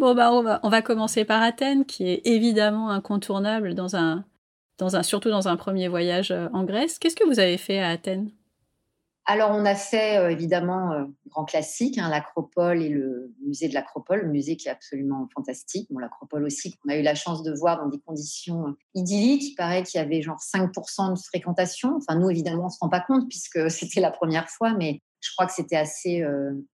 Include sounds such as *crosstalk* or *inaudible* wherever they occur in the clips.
Bon, bah, on va, commencer par Athènes, qui est évidemment incontournable dans un, surtout dans un premier voyage euh, en Grèce. Qu'est-ce que vous avez fait à Athènes? Alors, on a fait euh, évidemment euh, grand classique, hein, l'Acropole et le musée de l'Acropole, le musée qui est absolument fantastique. L'Acropole aussi, qu'on a eu la chance de voir dans des conditions euh, idylliques. Il paraît qu'il y avait genre 5% de fréquentation. Enfin, nous, évidemment, on ne se rend pas compte puisque *laughs* c'était la première fois, mais je crois que c'était assez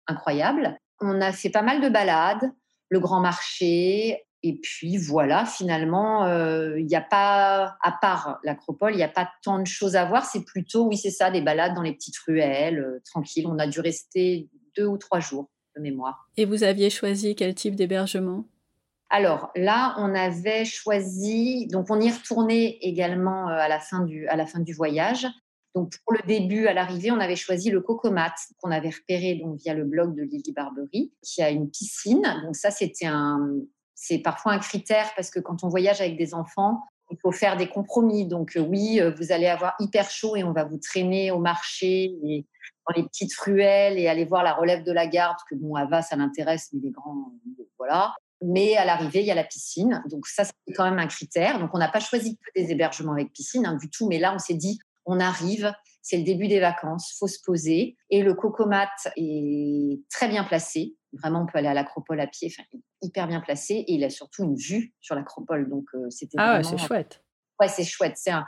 incroyable. On a fait pas mal de balades, le grand marché, et puis voilà, finalement, euh, il n'y a pas, à part l'acropole, il n'y a pas tant de choses à voir. C'est plutôt, oui, c'est ça, des balades dans les petites ruelles, euh, tranquilles. On a dû rester deux ou trois jours de mémoire. Et vous aviez choisi quel type d'hébergement? Alors là, on avait choisi, donc on y retournait également euh, à la fin du, à la fin du voyage. Donc pour le début, à l'arrivée, on avait choisi le Cocomat qu'on avait repéré donc via le blog de Lily Barbery, qui a une piscine. Donc ça, c'était un, c'est parfois un critère parce que quand on voyage avec des enfants, il faut faire des compromis. Donc euh, oui, euh, vous allez avoir hyper chaud et on va vous traîner au marché dans les petites ruelles et aller voir la relève de la garde, que bon, Ava, ça l'intéresse, mais les grands, voilà. Mais à l'arrivée, il y a la piscine. Donc ça, c'est quand même un critère. Donc on n'a pas choisi que des hébergements avec piscine hein, du tout. Mais là, on s'est dit, on arrive, c'est le début des vacances, faut se poser. Et le cocomat est très bien placé. Vraiment, on peut aller à l'acropole à pied, enfin, hyper bien placé. Et il a surtout une vue sur l'acropole. Donc, euh, c'était Ah ouais, c'est chouette. Ouais, c'est chouette. C'est un,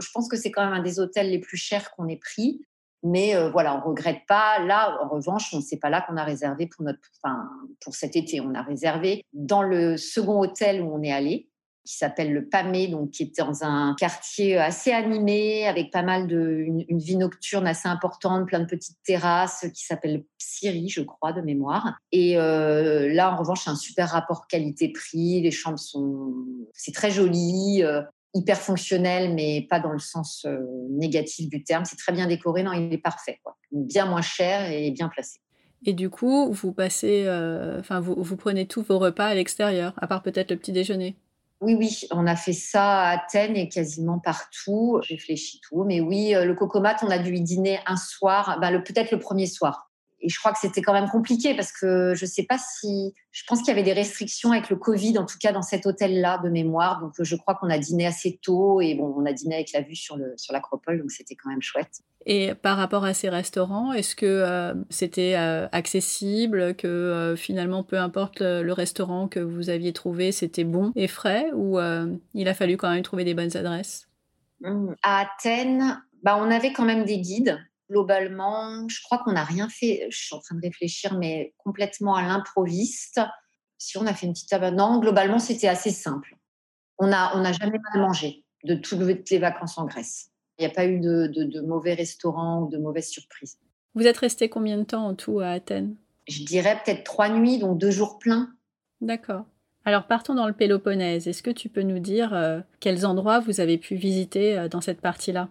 je pense que c'est quand même un des hôtels les plus chers qu'on ait pris. Mais euh, voilà, on regrette pas. Là, en revanche, on ne sait pas là qu'on a réservé pour notre, enfin, pour cet été. On a réservé dans le second hôtel où on est allé qui s'appelle le Pamé, donc qui est dans un quartier assez animé, avec pas mal de une, vie nocturne assez importante, plein de petites terrasses, qui s'appelle Psyri, je crois, de mémoire. Et euh, là, en revanche, c'est un super rapport qualité-prix. Les chambres sont, c'est très joli. Euh, hyper fonctionnel, mais pas dans le sens euh, négatif du terme. C'est très bien décoré, non, il est parfait, quoi. Bien moins cher et bien placé. Et du coup, vous passez, enfin, vous, vous prenez tous vos repas à l'extérieur, à part peut-être le petit déjeuner? Oui, oui, on a fait ça à Athènes et quasiment partout. Je réfléchis tout. Mais oui, euh, le cocomat, on a dû y dîner un soir, bah, peut-être le premier soir et je crois que c'était quand même compliqué parce que je ne sais pas si. Je pense qu'il y avait des restrictions avec le Covid, en tout cas dans cet hôtel-là de mémoire. Donc je crois qu'on a dîné assez tôt et bon, on a dîné avec la vue sur le sur l'acropole, donc c'était quand même chouette. Et par rapport à ces restaurants, est-ce que euh, c'était euh, accessible, que euh, finalement, peu importe le, restaurant que vous aviez trouvé, c'était bon et frais, ou il a fallu quand même trouver des bonnes adresses? Mmh. À Athènes, bah, on avait quand même des guides globalement, je crois qu'on n'a rien fait. Je suis en train de réfléchir, mais complètement à l'improviste. Si on a fait une petite table, non, globalement, c'était assez simple. On n'a on a jamais mal mangé de toutes les vacances en Grèce. Il n'y a pas eu de, mauvais restaurants ou de mauvaises surprises. Vous êtes resté combien de temps en tout à Athènes? Je dirais peut-être trois nuits, donc deux jours pleins. D'accord. Alors partons dans le Péloponnèse. Est-ce que tu peux nous dire euh, quels endroits vous avez pu visiter euh, dans cette partie-là?